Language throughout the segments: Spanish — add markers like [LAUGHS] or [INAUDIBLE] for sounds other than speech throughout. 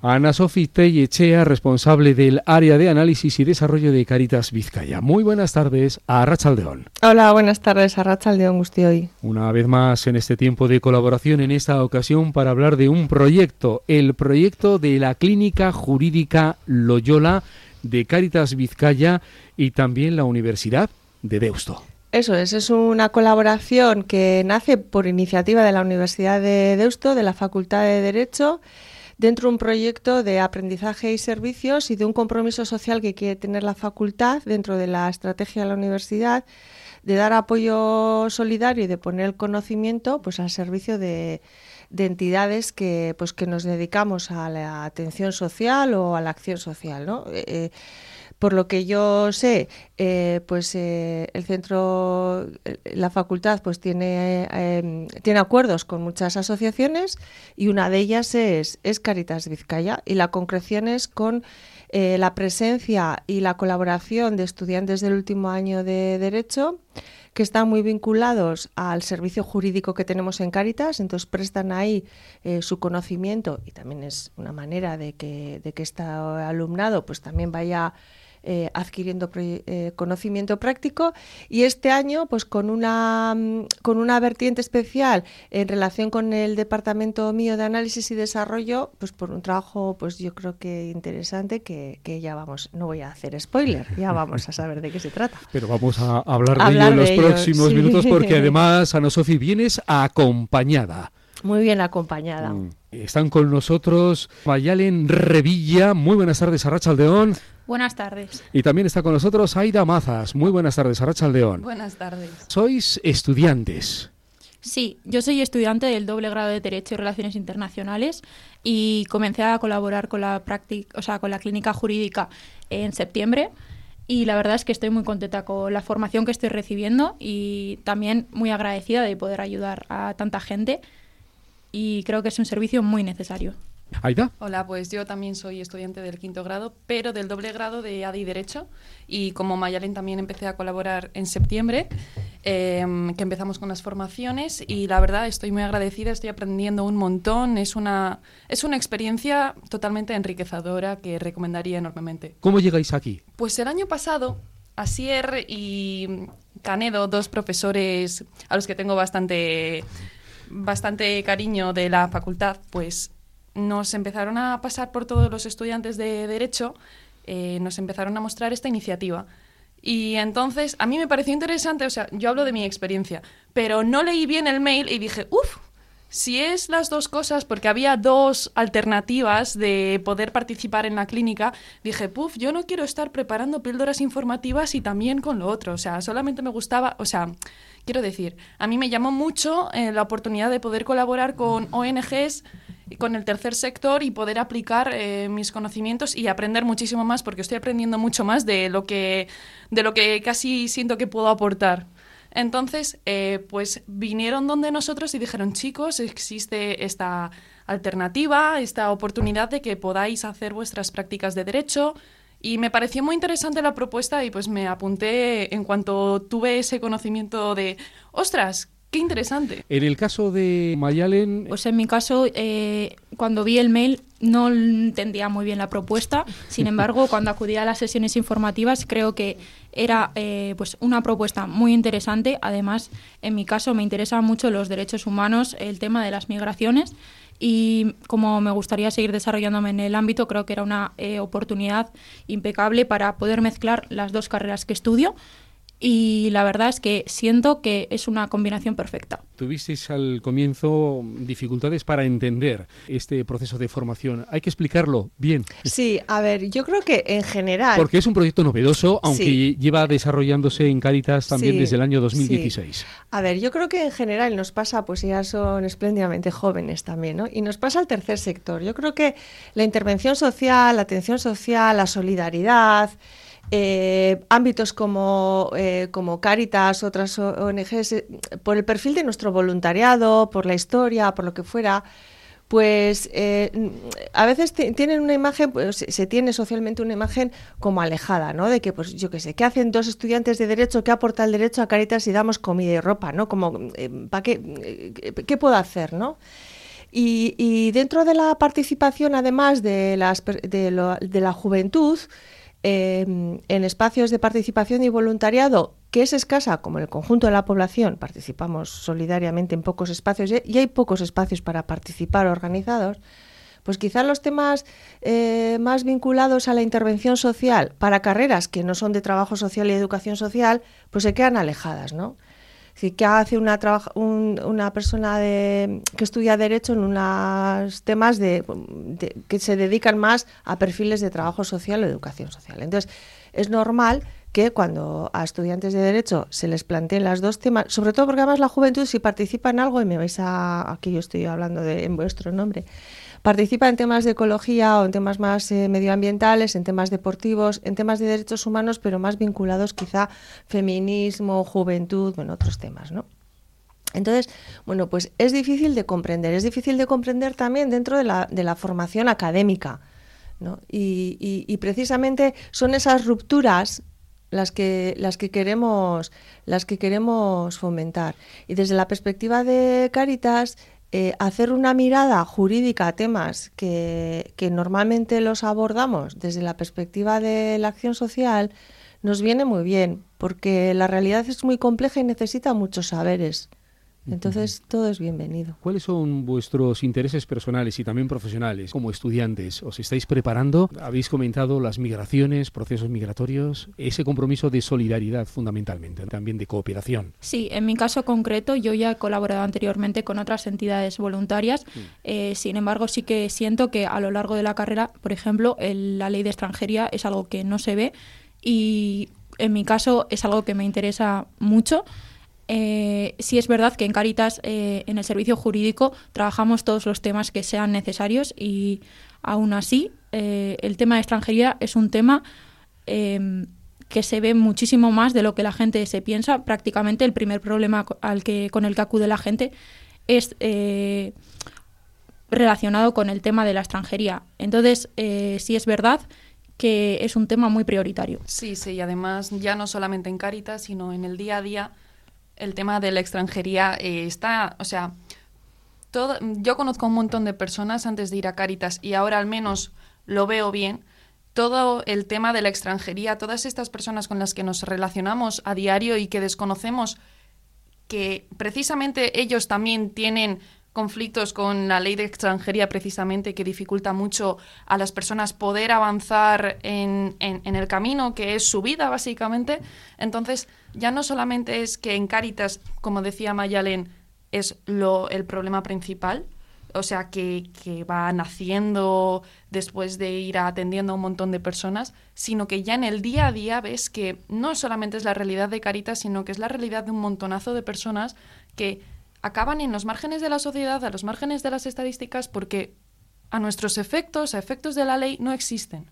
Ana Sofi Echea, responsable del área de análisis y desarrollo de Caritas Vizcaya. Muy buenas tardes a Rachaldeón. Hola, buenas tardes a Rachaldeón hoy. Una vez más en este tiempo de colaboración, en esta ocasión para hablar de un proyecto, el proyecto de la Clínica Jurídica Loyola de Caritas Vizcaya y también la Universidad de Deusto. Eso es, es una colaboración que nace por iniciativa de la Universidad de Deusto, de la Facultad de Derecho dentro de un proyecto de aprendizaje y servicios y de un compromiso social que quiere tener la facultad dentro de la estrategia de la universidad de dar apoyo solidario y de poner el conocimiento pues al servicio de, entidades que pues que nos dedicamos a la atención social o a la acción social ¿no? Eh, eh, por lo que yo sé, eh, pues eh, el centro, eh, la facultad, pues tiene, em, tiene acuerdos con muchas asociaciones y una de ellas es, Caritas Vizcaya y la concreción es con la presencia y la colaboración de estudiantes del último año de Derecho que están muy vinculados al servicio jurídico que tenemos en Caritas, entonces prestan ahí su conocimiento y también es una manera de que, de que este alumnado pues también vaya eh, adquiriendo eh, conocimiento práctico y este año pues con una mm, con una vertiente especial en relación con el departamento mío de análisis y desarrollo pues por un trabajo pues yo creo que interesante que, ya vamos no voy a hacer spoiler ya vamos a saber de qué se trata pero vamos a hablar de ello en los próximos minutos porque [LAUGHS] además Ana Sofi vienes acompañada muy bien acompañada. Mm. Están con nosotros Mayalen Revilla. Muy buenas tardes, Arrachaldeón. Buenas tardes. Y también está con nosotros Aida Mazas. Muy buenas tardes, Arrachaldeón. Buenas tardes. Sois estudiantes. Sí, yo soy estudiante del doble grado de Derecho y Relaciones Internacionales y comencé a colaborar con la práctica, o sea, con la clínica jurídica en septiembre y la verdad es que estoy muy contenta con la formación que estoy recibiendo y también muy agradecida de poder ayudar a tanta gente y creo que es un servicio muy necesario. Aida. Hola, pues yo también soy estudiante del quinto grado, pero del doble grado de ADI Derecho. Y como Mayalen también empecé a colaborar en septiembre, em, que empezamos con las formaciones. Y la verdad estoy muy agradecida, estoy aprendiendo un montón. Es una, es una experiencia totalmente enriquecedora que recomendaría enormemente. ¿Cómo llegáis aquí? Pues el año pasado, Asier y Canedo, dos profesores a los que tengo bastante bastante cariño de la facultad, pues nos empezaron a pasar por todos los estudiantes de Derecho, eh, nos empezaron a mostrar esta iniciativa. Y entonces a mí me pareció interesante, o sea, yo hablo de mi experiencia, pero no leí bien el mail y dije, uff, si es las dos cosas, porque había dos alternativas de poder participar en la clínica, dije, puff, yo no quiero estar preparando píldoras informativas y también con lo otro. O sea, solamente me gustaba, o sea, quiero decir, a mí me llamó mucho eh, la oportunidad de poder colaborar con ONGs con el tercer sector y poder aplicar eh, mis conocimientos y aprender muchísimo más porque estoy aprendiendo mucho más de lo que de lo que casi siento que puedo aportar. Entonces, eh, pues vinieron donde nosotros y dijeron, chicos, existe esta alternativa, esta oportunidad de que podáis hacer vuestras prácticas de derecho. Y me pareció muy interesante la propuesta y pues me apunté en cuanto tuve ese conocimiento de, ostras, Qué interesante. En el caso de Mayalen... Pues en mi caso, eh, cuando vi el mail no entendía muy bien la propuesta. Sin [LAUGHS] embargo, cuando acudí a las sesiones informativas creo que era eh, pues una propuesta muy interesante. Además, en mi caso me interesan mucho los derechos humanos, el tema de las migraciones y como me gustaría seguir desarrollándome en el ámbito, creo que era una eh, oportunidad impecable para poder mezclar las dos carreras que estudio y la verdad es que siento que es una combinación perfecta. Tuvisteis al comienzo dificultades para entender este proceso de formación. Hay que explicarlo bien. Sí, a ver, yo creo que en general... Porque es un proyecto novedoso, aunque lleva desarrollándose en Caritas también desde el año 2016. A ver, yo creo que en general nos pasa, pues ya son espléndidamente jóvenes también, ¿no? Y nos pasa al tercer sector. Yo creo que la intervención social, la atención social, la solidaridad... Eh, ámbitos como, eh, como Caritas, otras ONGs, eh, por el perfil de nuestro voluntariado, por la historia, por lo que fuera, pues a veces tienen una imagen, pues, se tiene socialmente una imagen como alejada, ¿no? De que, pues yo qué sé, ¿qué hacen dos estudiantes de derecho? ¿Qué aporta el derecho a Caritas si damos comida y ropa, ¿no? Como, ¿para qué, puedo hacer, no? Y, dentro de la participación, además de, las, de, la juventud, em, en espacios de participación y voluntariado, que es escasa, como en el conjunto de la población, participamos solidariamente en pocos espacios y hay pocos espacios para participar organizados, pues quizás los temas eh, más vinculados a la intervención social para carreras que no son de trabajo social y educación social, pues se quedan alejadas, ¿no? Si ¿qué hace una, una persona de, que estudia Derecho en unos temas de, que se dedican más a perfiles de trabajo social o educación social? Entonces, es normal que cuando a estudiantes de Derecho se les planteen las dos temas, sobre todo porque además la juventud, si participa en algo, y me vais a. aquí yo estoy hablando de, en vuestro nombre, participa en temas de ecología o en temas más eh, medioambientales, en temas deportivos, en temas de derechos humanos, pero más vinculados quizá feminismo, juventud, bueno, otros temas, ¿no? Entonces, bueno, pues es difícil de comprender, es difícil de comprender también dentro de la, formación académica, ¿no? Y, y, precisamente son esas rupturas las que, las que queremos, las que queremos fomentar. Y desde la perspectiva de Caritas, eh, hacer una mirada jurídica a temas que, que, normalmente los abordamos desde la perspectiva de la acción social nos viene muy bien, porque la realidad es muy compleja y necesita muchos saberes. Entonces, todo es bienvenido. ¿Cuáles son vuestros intereses personales y también profesionales como estudiantes? ¿Os estáis preparando? Habéis comentado las migraciones, procesos migratorios, ese compromiso de solidaridad fundamentalmente, también de cooperación. Sí, en mi caso concreto, yo ya he colaborado anteriormente con otras entidades voluntarias. Mm. Eh, sin embargo, sí que siento que a lo largo de la carrera, por ejemplo, la ley de extranjería es algo que no se ve y en mi caso es algo que me interesa mucho. Eh, sí es verdad que en Caritas, eh, en el servicio jurídico, trabajamos todos los temas que sean necesarios y aún así eh, el tema de extranjería es un tema em, que se ve muchísimo más de lo que la gente se piensa. Prácticamente el primer problema al que, con el que acude la gente es relacionado con el tema de la extranjería. Entonces, sí es verdad que es un tema muy prioritario. Sí, sí, y además ya no solamente en Caritas, sino en el día a día el tema de la extranjería eh, está, o sea, todo, yo conozco un montón de personas antes de ir a Caritas y ahora al menos lo veo bien. Todo el tema de la extranjería, todas estas personas con las que nos relacionamos a diario y que desconocemos que precisamente ellos también tienen conflictos con la ley de extranjería precisamente que dificulta mucho a las personas poder avanzar en, en, el camino que es su vida básicamente. Entonces ya no solamente es que en Cáritas, como decía Mayalen, es el problema principal, o sea, que, que, va naciendo después de ir atendiendo a un montón de personas, sino que ya en el día a día ves que no solamente es la realidad de Caritas, sino que es la realidad de un montonazo de personas que acaban en los márgenes de la sociedad, a los márgenes de las estadísticas, porque a nuestros efectos, a efectos de la ley, no existen.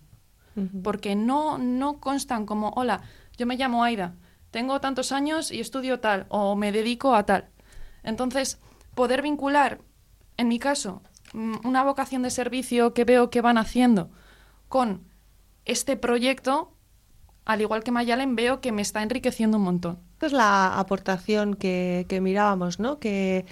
Porque no, no constan como, hola, yo me llamo Aida, tengo tantos años y estudio tal, o me dedico a tal. Entonces, poder vincular, en mi caso, mm, una vocación de servicio que veo que van haciendo con este proyecto, al igual que Mayalen, veo que me está enriqueciendo un montón. Es la aportación que, mirábamos, ¿no? Que,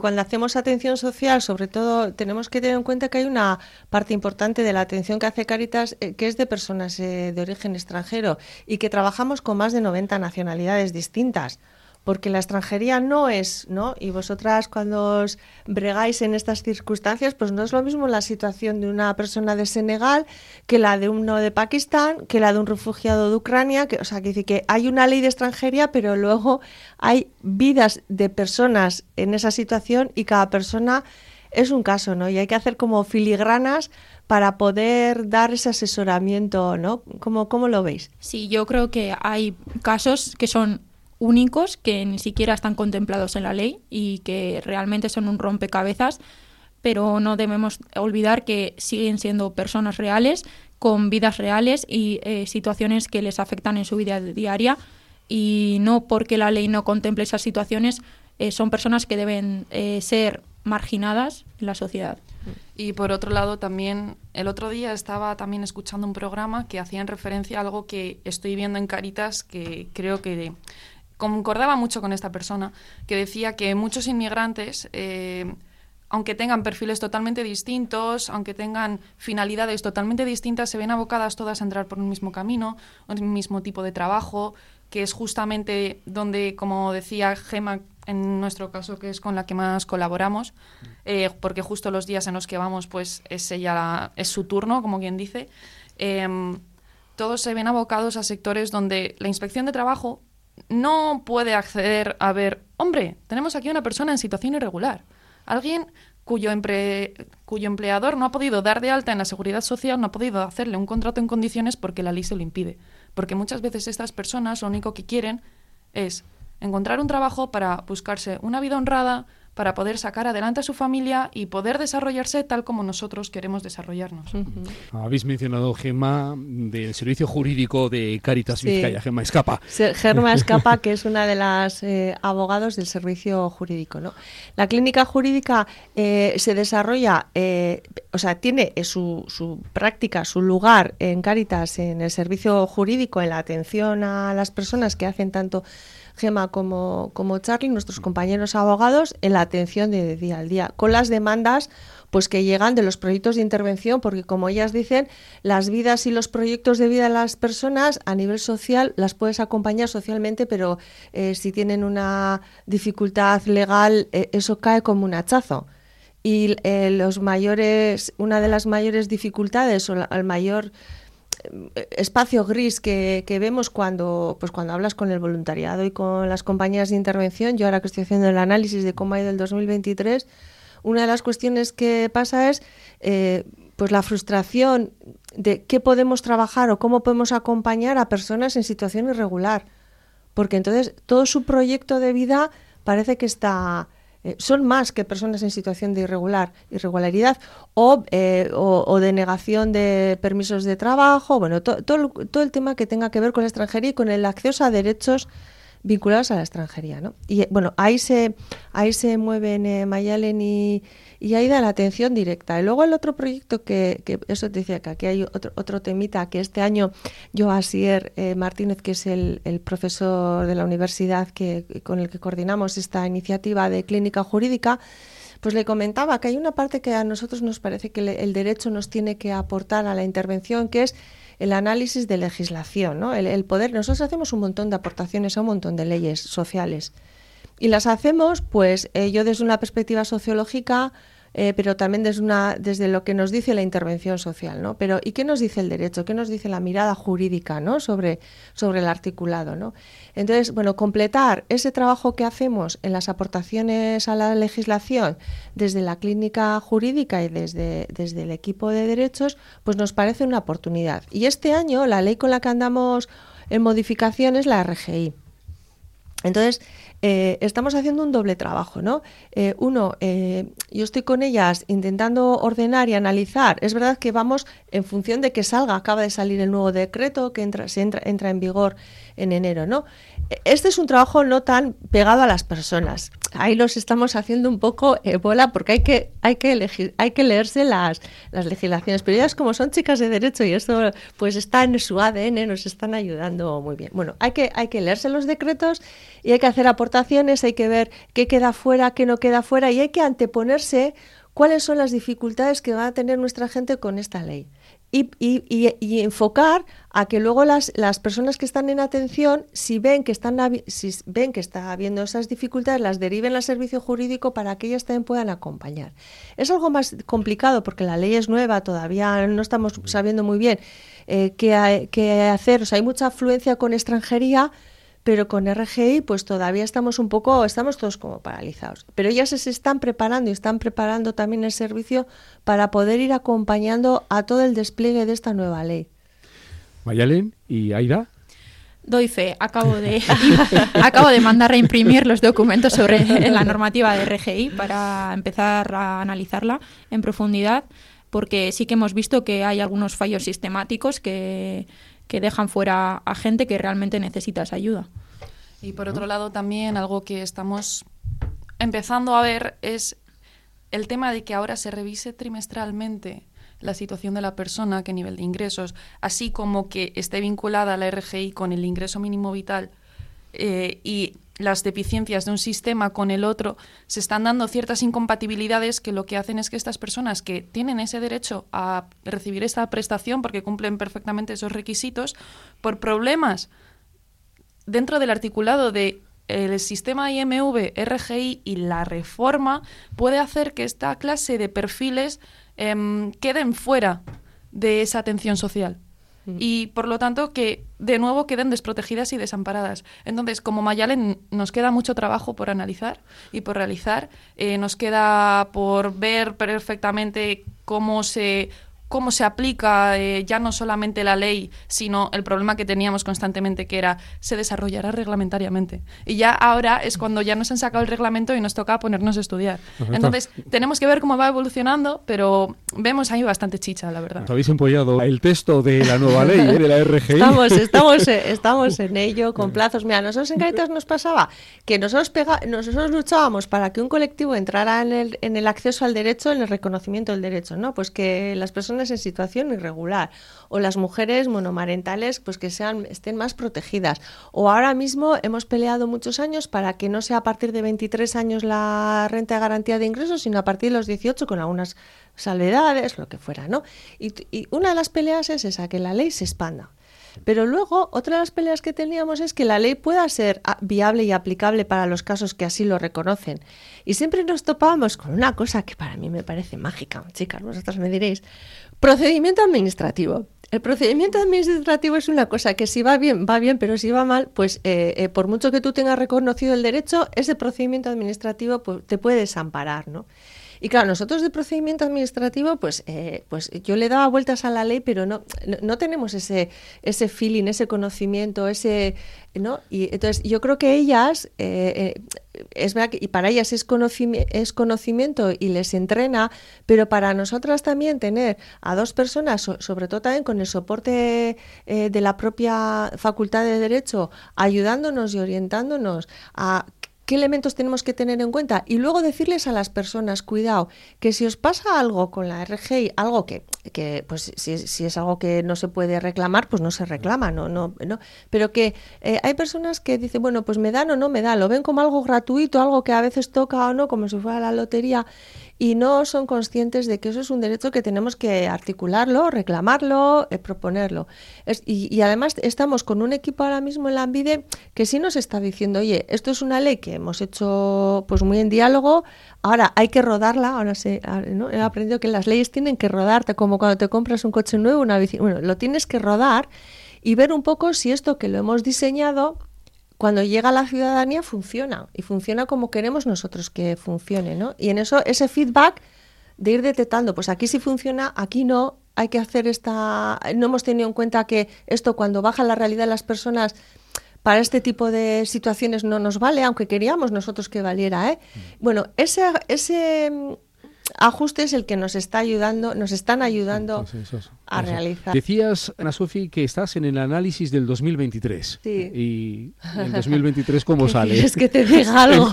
cuando hacemos atención social, sobre todo, tenemos que tener en cuenta que hay una parte importante de la atención que hace Caritas eh, que es de personas eh, de origen extranjero y que trabajamos con más de 90 nacionalidades distintas porque la extranjería no es, ¿no? Y vosotras cuando os bregáis en estas circunstancias, pues no es lo mismo la situación de una persona de Senegal que la de uno de Pakistán, que la de un refugiado de Ucrania, que, o sea, que dice que hay una ley de extranjería, pero luego hay vidas de personas en esa situación y cada persona es un caso, ¿no? Y hay que hacer como filigranas para poder dar ese asesoramiento, ¿no? ¿Cómo, cómo lo veis? Sí, yo creo que hay casos que son únicos que ni siquiera están contemplados en la ley y que realmente son un rompecabezas, pero no debemos olvidar que siguen siendo personas reales, con vidas reales y eh, situaciones que les afectan en su vida diaria y no porque la ley no contemple esas situaciones, eh, son personas que deben eh, ser marginadas en la sociedad. Y por otro lado, también el otro día estaba también escuchando un programa que hacía en referencia a algo que estoy viendo en Caritas que creo que concordaba mucho con esta persona, que decía que muchos inmigrantes, eh, aunque tengan perfiles totalmente distintos, aunque tengan finalidades totalmente distintas, se ven abocadas todas a entrar por un mismo camino, un mismo tipo de trabajo, que es justamente donde, como decía Gema, en nuestro caso, que es con la que más colaboramos, eh, porque justo los días en los que vamos, pues es ella, es su turno, como quien dice. Em, todos se ven abocados a sectores donde la inspección de trabajo no puede acceder a ver, hombre, tenemos aquí una persona en situación irregular. Alguien cuyo, cuyo empleador no ha podido dar de alta en la seguridad social, no ha podido hacerle un contrato en condiciones porque la ley se lo impide. Porque muchas veces estas personas lo único que quieren es encontrar un trabajo para buscarse una vida honrada, para poder sacar adelante a su familia y poder desarrollarse tal como nosotros queremos desarrollarnos. Habéis mencionado Gema del Servicio Jurídico de Caritas Vizcaya, Gema Escapa. Gema Escapa, [LAUGHS] que es una de las eh, abogados del Servicio Jurídico. ¿no? La clínica jurídica eh, se desarrolla, eh, o sea, tiene su, su práctica, su lugar en Caritas, en el Servicio Jurídico, en la atención a las personas que hacen tanto Gema como, como Charlie, nuestros compañeros abogados, en la atención de día al día, con las demandas pues que llegan de los proyectos de intervención, porque como ellas dicen, las vidas y los proyectos de vida de las personas a nivel social las puedes acompañar socialmente, pero eh, si tienen una dificultad legal, eh, eso cae como un hachazo. Y eh, los mayores, una de las mayores dificultades o el mayor espacio gris que, vemos cuando, pues cuando hablas con el voluntariado y con las compañías de intervención. Yo ahora que estoy haciendo el análisis de cómo ha ido el 2023, una de las cuestiones que pasa es eh, pues la frustración de qué podemos trabajar o cómo podemos acompañar a personas en situación irregular. Porque entonces todo su proyecto de vida parece que está eh, son más que personas en situación de irregular, irregularidad eh, o, o, de negación de permisos de trabajo, bueno, todo el tema que tenga que ver con la extranjería y con el acceso a derechos vinculados a la extranjería. ¿no? Y bueno, ahí se, ahí se mueven eh, Mayalen y, y da la atención directa. Y luego el otro proyecto que, que eso te decía que aquí hay otro, otro temita que este año yo, Asier eh, Martínez, que es el, el, profesor de la universidad que, con el que coordinamos esta iniciativa de clínica jurídica, pues le comentaba que hay una parte que a nosotros nos parece que el derecho nos tiene que aportar a la intervención, que es el análisis de legislación, ¿no? el, poder. Nosotros hacemos un montón de aportaciones a un montón de leyes sociales y las hacemos, pues eh, yo desde una perspectiva sociológica, eh, pero también desde, una, desde lo que nos dice la intervención social, ¿no? Pero ¿y qué nos dice el derecho? ¿Qué nos dice la mirada jurídica, ¿no? Sobre, sobre el articulado, ¿no? Entonces, bueno, completar ese trabajo que hacemos en las aportaciones a la legislación desde la clínica jurídica y desde, desde el equipo de derechos, pues nos parece una oportunidad. Y este año la ley con la que andamos en modificación es la RGI. Entonces, eh, estamos haciendo un doble trabajo, ¿no? Eh, uno, eh, yo estoy con ellas intentando ordenar y analizar. Es verdad que vamos en función de que salga, acaba de salir el nuevo decreto que entra, se entra, entra en vigor en enero, ¿no? Este es un trabajo no tan pegado a las personas. Ahí los estamos haciendo un poco bola porque hay que, hay que, elegir, hay que leerse las, las legislaciones. Pero ellas como son chicas de derecho y esto pues está en su ADN, nos están ayudando muy bien. Bueno, hay que, hay que leerse los decretos y hay que hacer aportaciones, hay que ver qué queda fuera, qué no queda fuera y hay que anteponerse cuáles son las dificultades que va a tener nuestra gente con esta ley. Y, y, enfocar a que luego las, las, personas que están en atención, si ven que están si ven que está habiendo esas dificultades, las deriven al servicio jurídico para que ellas también puedan acompañar. Es algo más complicado porque la ley es nueva, todavía no estamos sabiendo muy bien eh, qué, qué hacer. O sea, hay mucha afluencia con extranjería, pero con RGI pues todavía estamos un poco, estamos todos como paralizados. Pero ellas se están preparando y están preparando también el servicio para poder ir acompañando a todo el despliegue de esta nueva ley. Mayalen y Aida. Doy fe, acabo de, [LAUGHS] [LAUGHS] acabo de mandar a imprimir los documentos sobre [LAUGHS] la normativa de RGI para empezar a analizarla en profundidad, porque sí que hemos visto que hay algunos fallos sistemáticos que, que dejan fuera a gente que realmente necesita esa ayuda. Y por otro lado también algo que estamos empezando a ver es el tema de que ahora se revise trimestralmente la situación de la persona, qué nivel de ingresos, así como que esté vinculada la RGI con el ingreso mínimo vital eh, y las deficiencias de un sistema con el otro, se están dando ciertas incompatibilidades que lo que hacen es que estas personas que tienen ese derecho a recibir esta prestación porque cumplen perfectamente esos requisitos, por problemas dentro del articulado de el sistema IMV, RGI y la reforma puede hacer que esta clase de perfiles em, queden fuera de esa atención social. Mm. y por lo tanto que de nuevo queden desprotegidas y desamparadas. Entonces, como Mayalen, nos queda mucho trabajo por analizar y por realizar. Eh, nos queda por ver perfectamente cómo se cómo se aplica eh, ya no solamente la ley, sino el problema que teníamos constantemente, que era se desarrollará reglamentariamente. Y ya ahora es cuando ya nos han sacado el reglamento y nos toca ponernos a estudiar. Entonces, tenemos que ver cómo va evolucionando, pero vemos ahí bastante chicha, la verdad. Habéis empollado el texto de la nueva ley, ¿eh? de la RGI. Estamos, estamos, [LAUGHS] estamos en ello, con plazos. Mira, nosotros en Caritas nos pasaba que nosotros, pega, nosotros luchábamos para que un colectivo entrara en el, en el acceso al derecho, en el reconocimiento del derecho, ¿no? Pues que las personas en situación irregular o las mujeres monomarentales pues que sean estén más protegidas o ahora mismo hemos peleado muchos años para que no sea a partir de 23 años la renta de garantía de ingresos sino a partir de los 18 con algunas salvedades lo que fuera no y, y una de las peleas es esa que la ley se expanda pero luego, otra de las peleas que teníamos es que la ley pueda ser viable y aplicable para los casos que así lo reconocen. Y siempre nos topábamos con una cosa que para mí me parece mágica, chicas, vosotras me diréis. Procedimiento administrativo. El procedimiento administrativo es una cosa que si va bien, va bien, pero si va mal, pues eh, eh, por mucho que tú tengas reconocido el derecho, ese procedimiento administrativo pues, te puede desamparar, ¿no? Y claro, nosotros de procedimiento administrativo, pues, eh, pues yo le daba vueltas a la ley, pero no, no, tenemos ese, ese feeling, ese conocimiento, ese, ¿no? Y entonces yo creo que ellas, eh, eh, es verdad que y para ellas es, conocimiento, es conocimiento y les entrena, pero para nosotras también tener a dos personas, sobre todo también con el soporte de la propia Facultad de Derecho, ayudándonos y orientándonos a qué elementos tenemos que tener en cuenta y luego decirles a las personas, cuidado, que si os pasa algo con la RGI, algo que, que pues si, si, es algo que no se puede reclamar, pues no se reclama, no, no, no. pero que eh, hay personas que dicen, bueno, pues me dan o no me dan, lo ven como algo gratuito, algo que a veces toca o no, como si fuera la lotería, y no son conscientes de que eso es un derecho que tenemos que articularlo, reclamarlo, eh, proponerlo. y, además estamos con un equipo ahora mismo en la ANVIDE que sí nos está diciendo, oye, esto es una ley que hemos hecho pues muy en diálogo, ahora hay que rodarla, ahora sé, ¿no? he aprendido que las leyes tienen que rodarte, como cuando te compras un coche nuevo, una bici, bueno, lo tienes que rodar y ver un poco si esto que lo hemos diseñado cuando llega a la ciudadanía funciona y funciona como queremos nosotros que funcione, ¿no? Y en eso ese feedback de ir detectando, pues aquí sí funciona, aquí no, hay que hacer esta no hemos tenido en cuenta que esto cuando baja la realidad de las personas para este tipo de situaciones no nos vale, aunque queríamos nosotros que valiera, ¿eh? Mm. Bueno, ese ese ajuste es el que nos está ayudando, nos están ayudando a realizar. Decías, Ana Sofi, que estás en el análisis del 2023. Sí. Y el 2023 cómo [LAUGHS] sale. Es que te diga [LAUGHS] algo.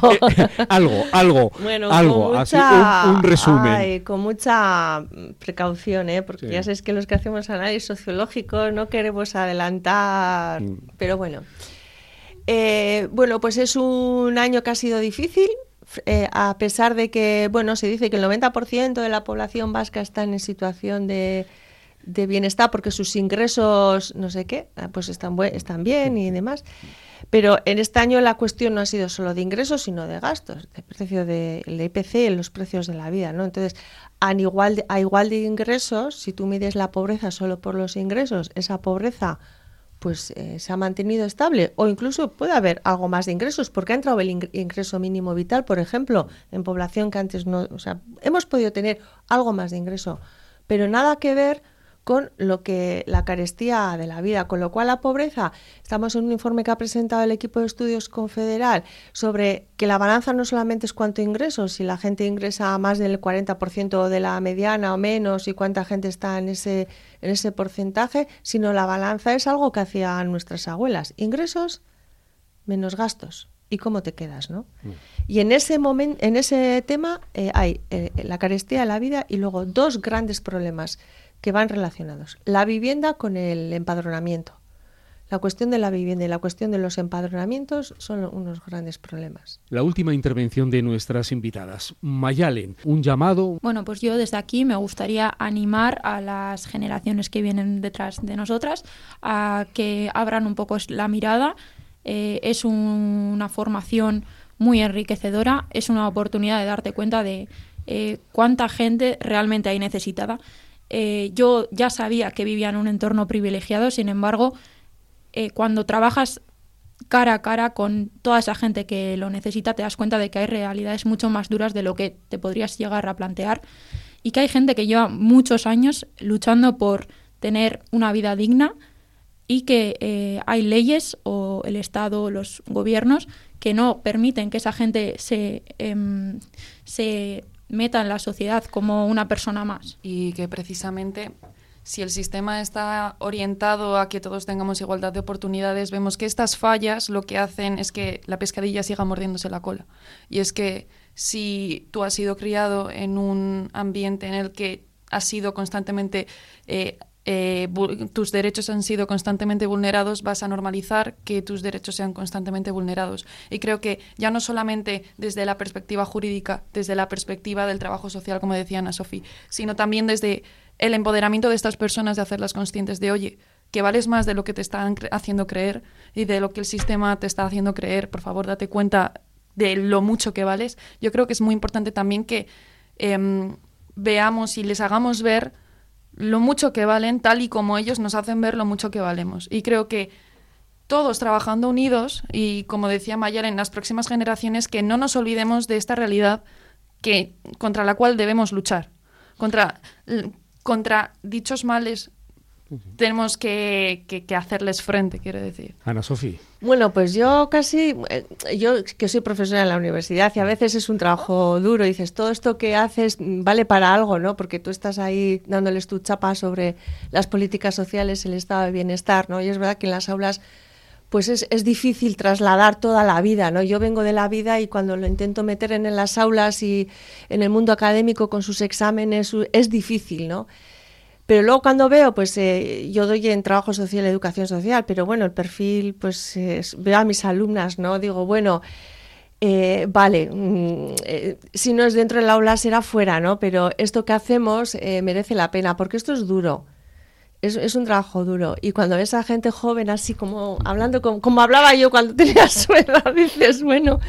algo, algo, [LAUGHS] bueno, algo, así, un, resumen. con mucha precaución, ¿eh? porque ya sabes que los que hacemos análisis sociológico no queremos adelantar, mm. pero bueno. Eh, bueno, pues es un año que ha sido difícil, eh, a pesar de que, bueno, se dice que el 90% de la población vasca está en situación de, bienestar porque sus ingresos, no sé qué, ah, pues están, están bien y demás. Pero en este año la cuestión no ha sido solo de ingresos, sino de gastos, de precio del de IPC, los precios de la vida, ¿no? Entonces, a igual, a igual de ingresos, si tú mides la pobreza solo por los ingresos, esa pobreza pues eh, se ha mantenido estable. O incluso puede haber algo más de ingresos porque ha entrado el ingreso mínimo vital, por ejemplo, en población que antes no, o sea, hemos podido tener algo más de ingreso, pero nada que ver con lo que la carestía de la vida, con lo cual la pobreza, estamos en un informe que ha presentado el equipo de estudios confederal sobre que la balanza no solamente es cuánto ingresos, si la gente ingresa más del 40% de la mediana o menos y cuánta gente está en ese en ese porcentaje, sino la balanza es algo que hacían nuestras abuelas, ingresos menos gastos. ¿Y cómo te quedas, no? Mm. Y en ese momento, en ese tema eh, hay eh, la carestía de la vida y luego dos grandes problemas que van relacionados. La vivienda con el empadronamiento. La cuestión de la vivienda y la cuestión de los empadronamientos son unos grandes problemas. La última intervención de nuestras invitadas. Mayalen, un llamado. Bueno, pues yo desde aquí me gustaría animar a las generaciones que vienen detrás de nosotras a que abran un poco la mirada. Eh, es una formación muy enriquecedora, es una oportunidad de darte cuenta de eh, cuánta gente realmente hay necesitada. Eh, yo ya sabía que vivía en un entorno privilegiado, sin embargo, eh, cuando trabajas cara a cara con toda esa gente que lo necesita, te das cuenta de que hay realidades mucho más duras de lo que te podrías llegar a plantear y que hay gente que lleva muchos años luchando por tener una vida digna y que eh, hay leyes o el Estado o los gobiernos que no permiten que esa gente se, em, se meta en la sociedad como una persona más. Y que precisamente si el sistema está orientado a que todos tengamos igualdad de oportunidades, vemos que estas fallas lo que hacen es que la pescadilla siga mordiéndose la cola. Y es que si tú has sido criado en un ambiente en el que has sido constantemente eh, eh, tus derechos han sido constantemente vulnerados, vas a normalizar que tus derechos sean constantemente vulnerados. Y creo que ya no solamente desde la perspectiva jurídica, desde la perspectiva del trabajo social, como decía Ana Sofía, sino también desde el empoderamiento de estas personas de hacerlas conscientes de, oye, que vales más de lo que te están haciendo creer y de lo que el sistema te está haciendo creer, por favor, date cuenta de lo mucho que vales. Yo creo que es muy importante también que em, veamos y les hagamos ver lo mucho que valen, tal y como ellos nos hacen ver lo mucho que valemos. Y creo que todos trabajando unidos y, como decía Mayar, en las próximas generaciones, que no nos olvidemos de esta realidad que, contra la cual debemos luchar. Contra contra dichos males tenemos que, hacerles frente, quiero decir. Ana Sofía. Bueno, pues yo casi, eh, yo que soy profesora en la universidad y a veces es un trabajo duro, dices, todo esto que haces vale para algo, ¿no? Porque tú estás ahí dándoles tu chapa sobre las políticas sociales, el estado de bienestar, ¿no? Y es verdad que en las aulas pues es, es, difícil trasladar toda la vida, ¿no? Yo vengo de la vida y cuando lo intento meter en, las aulas y en el mundo académico con sus exámenes es difícil, ¿no? Pero luego cuando veo, pues eh, yo doy en trabajo social, educación social, pero bueno, el perfil, pues veo a mis alumnas, ¿no? Digo, bueno, eh, vale, mm, eh, si no es dentro del aula será fuera, ¿no? Pero esto que hacemos merece la pena, porque esto es duro es, un trabajo duro. Y cuando ves a gente joven así como hablando como, hablaba yo cuando [LAUGHS] tenía su edad, dices, bueno,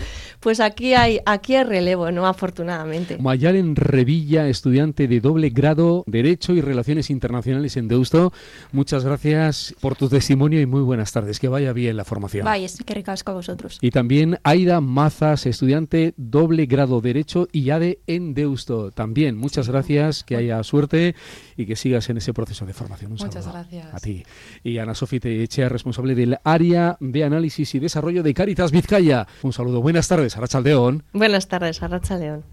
pues aquí hay, aquí hay relevo, ¿no? Afortunadamente. Mayalen Revilla, estudiante de doble grado, Derecho y Relaciones Internacionales en Deusto. Muchas gracias por tu testimonio y muy buenas tardes. Que vaya bien la formación. Vaya, que recasco a vosotros. Y también Aida Mazas, estudiante doble grado Derecho y ADE en Deusto. También, muchas gracias, que haya suerte y que sigas en ese proceso de formación. Muchas gracias. A ti. Y Ana Sofía Echea, responsable del área de análisis y desarrollo de Caritas Vizcaya. Un saludo. Buenas tardes, Arracha León. Buenas tardes, Arracha León.